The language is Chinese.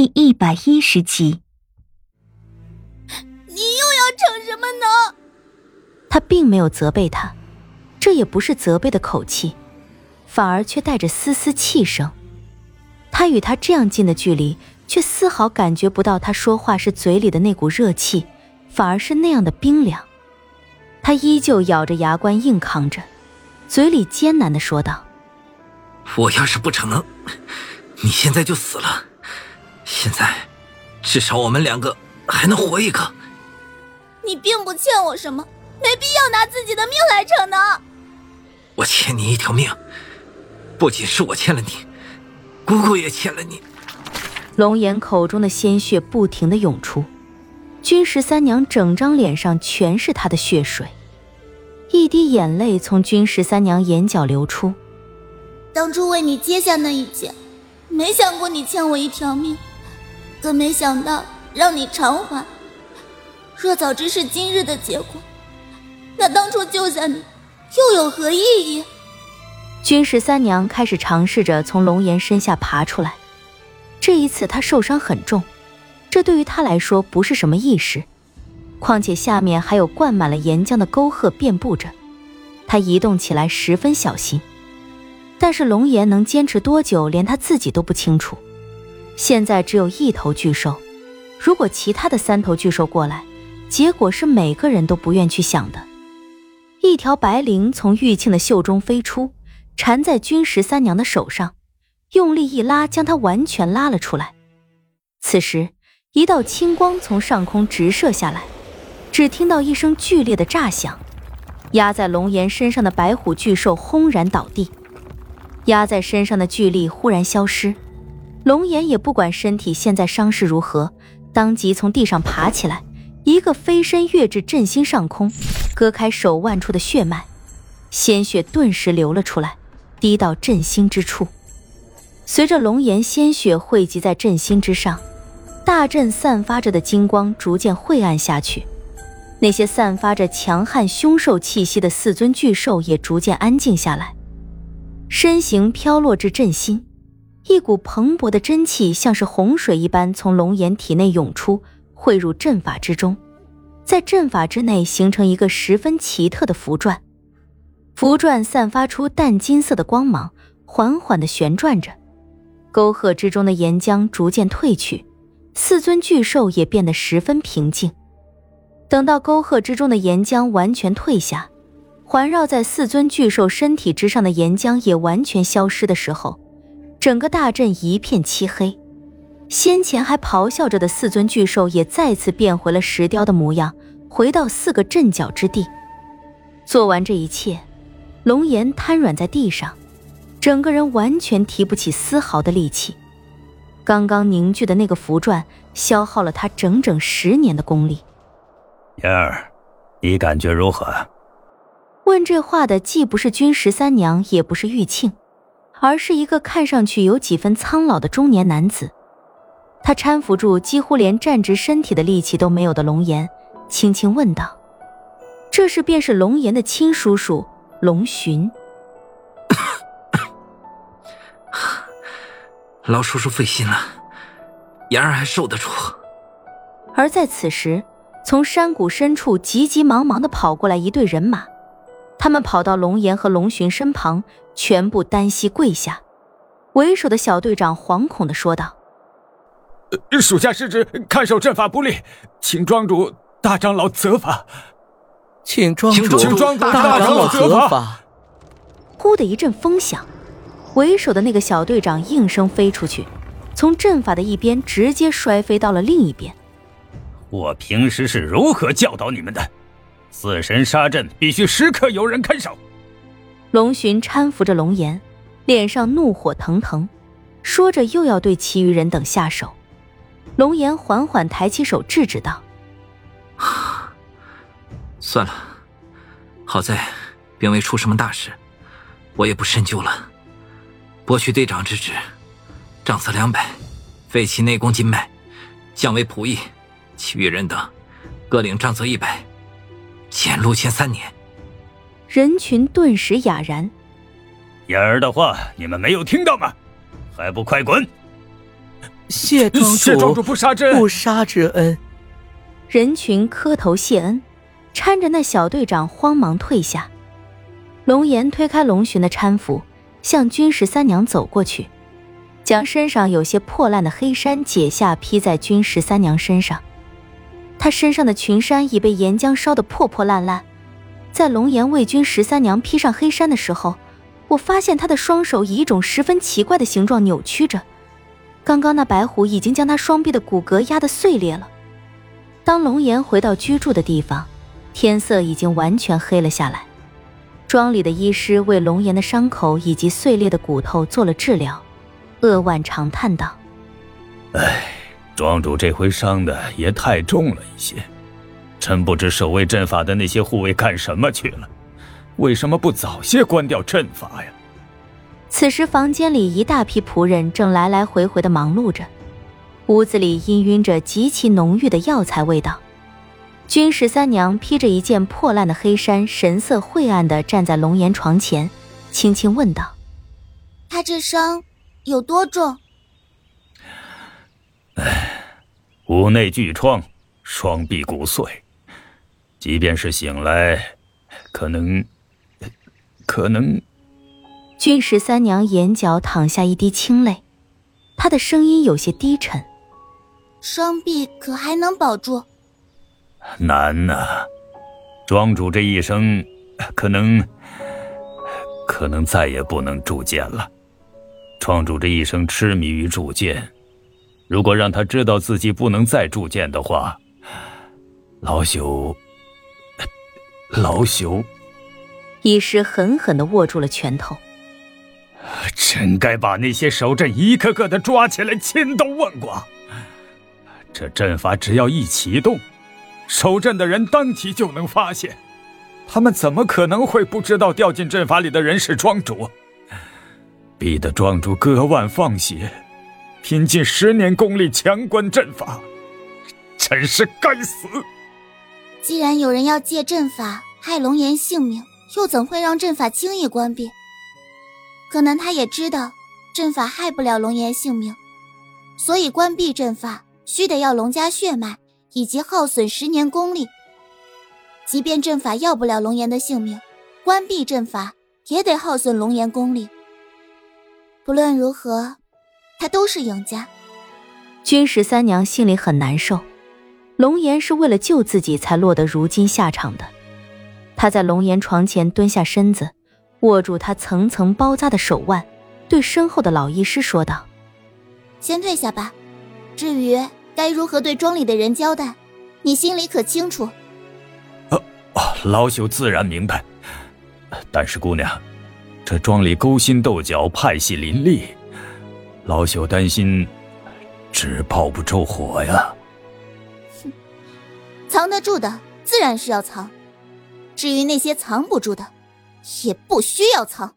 第一百一十集，你又要逞什么呢？他并没有责备他，这也不是责备的口气，反而却带着丝丝气声。他与他这样近的距离，却丝毫感觉不到他说话时嘴里的那股热气，反而是那样的冰凉。他依旧咬着牙关硬扛着，嘴里艰难的说道：“我要是不逞能，你现在就死了。”现在，至少我们两个还能活一个。你并不欠我什么，没必要拿自己的命来逞能。我欠你一条命，不仅是我欠了你，姑姑也欠了你。龙岩口中的鲜血不停的涌出，君十三娘整张脸上全是她的血水，一滴眼泪从君十三娘眼角流出。当初为你接下那一剑，没想过你欠我一条命。更没想到让你偿还。若早知是今日的结果，那当初救下你又有何意义？君十三娘开始尝试着从龙岩身下爬出来。这一次她受伤很重，这对于她来说不是什么易事。况且下面还有灌满了岩浆的沟壑遍布着，她移动起来十分小心。但是龙岩能坚持多久，连他自己都不清楚。现在只有一头巨兽，如果其他的三头巨兽过来，结果是每个人都不愿去想的。一条白绫从玉庆的袖中飞出，缠在君十三娘的手上，用力一拉，将她完全拉了出来。此时，一道青光从上空直射下来，只听到一声剧烈的炸响，压在龙岩身上的白虎巨兽轰然倒地，压在身上的巨力忽然消失。龙岩也不管身体现在伤势如何，当即从地上爬起来，一个飞身跃至振心上空，割开手腕处的血脉，鲜血顿时流了出来，滴到振心之处。随着龙岩鲜血汇集在振心之上，大阵散发着的金光逐渐晦暗下去，那些散发着强悍凶兽气息的四尊巨兽也逐渐安静下来，身形飘落至振心。一股蓬勃的真气，像是洪水一般从龙岩体内涌出，汇入阵法之中，在阵法之内形成一个十分奇特的符篆。符篆散发出淡金色的光芒，缓缓地旋转着。沟壑之中的岩浆逐渐退去，四尊巨兽也变得十分平静。等到沟壑之中的岩浆完全退下，环绕在四尊巨兽身体之上的岩浆也完全消失的时候。整个大阵一片漆黑，先前还咆哮着的四尊巨兽也再次变回了石雕的模样，回到四个阵脚之地。做完这一切，龙岩瘫软在地上，整个人完全提不起丝毫的力气。刚刚凝聚的那个符篆，消耗了他整整十年的功力。妍儿，你感觉如何？问这话的既不是君十三娘，也不是玉庆。而是一个看上去有几分苍老的中年男子，他搀扶住几乎连站直身体的力气都没有的龙岩，轻轻问道：“这是便是龙岩的亲叔叔龙寻。老叔叔费心了，妍儿还受得住。”而在此时，从山谷深处急急忙忙的跑过来一队人马。他们跑到龙岩和龙巡身旁，全部单膝跪下。为首的小队长惶恐的说道：“属下失职，看守阵法不力，请庄主大长老责罚。请庄主请庄主大长老责罚。”呼的一阵风响，为首的那个小队长应声飞出去，从阵法的一边直接摔飞到了另一边。我平时是如何教导你们的？死神杀阵必须时刻有人看守。龙寻搀扶着龙岩，脸上怒火腾腾，说着又要对其余人等下手。龙岩缓缓抬起手制止道：“算了，好在并未出什么大事，我也不深究了。剥去队长之职，杖责两百，废其内功筋脉，降为仆役。其余人等各领杖责一百。”减路前三年，人群顿时哑然。燕儿的话，你们没有听到吗？还不快滚！谢庄主，谢庄主不杀之恩，不杀之恩。人群磕头谢恩，搀着那小队长慌忙退下。龙岩推开龙巡的搀扶，向君十三娘走过去，将身上有些破烂的黑衫解下披在君十三娘身上。他身上的裙衫已被岩浆烧得破破烂烂。在龙岩为君十三娘披上黑衫的时候，我发现她的双手以一种十分奇怪的形状扭曲着。刚刚那白虎已经将她双臂的骨骼压得碎裂了。当龙岩回到居住的地方，天色已经完全黑了下来。庄里的医师为龙岩的伤口以及碎裂的骨头做了治疗，扼腕长叹道：“哎，庄主这回伤的也太重了一些，真不知守卫阵法的那些护卫干什么去了？为什么不早些关掉阵法呀？”此时，房间里一大批仆人正来来回回的忙碌着。屋子里氤氲着极其浓郁的药材味道。君十三娘披着一件破烂的黑衫，神色晦暗的站在龙岩床前，轻轻问道：“他这伤有多重？”“哎，颅内巨创，双臂骨碎，即便是醒来，可能，可能……”君十三娘眼角淌下一滴清泪，她的声音有些低沉。双臂可还能保住？难呐，庄主这一生，可能，可能再也不能铸剑了。庄主这一生痴迷于铸剑，如果让他知道自己不能再铸剑的话，老朽，老朽，一时狠狠的握住了拳头。真该把那些守阵一个个的抓起来，千刀万剐。这阵法只要一启动，守阵的人当即就能发现。他们怎么可能会不知道掉进阵法里的人是庄主？逼得庄主割腕放血，拼尽十年功力强关阵法，真是该死！既然有人要借阵法害龙岩性命，又怎会让阵法轻易关闭？可能他也知道阵法害不了龙岩性命，所以关闭阵法。须得要龙家血脉，以及耗损十年功力。即便阵法要不了龙岩的性命，关闭阵法也得耗损龙岩功力。不论如何，他都是赢家。君十三娘心里很难受，龙岩是为了救自己才落得如今下场的。她在龙岩床前蹲下身子，握住他层层包扎的手腕，对身后的老医师说道：“先退下吧，至于……”该如何对庄里的人交代？你心里可清楚？啊啊！老朽自然明白。但是姑娘，这庄里勾心斗角，派系林立，老朽担心纸包不住火呀。哼，藏得住的自然是要藏，至于那些藏不住的，也不需要藏。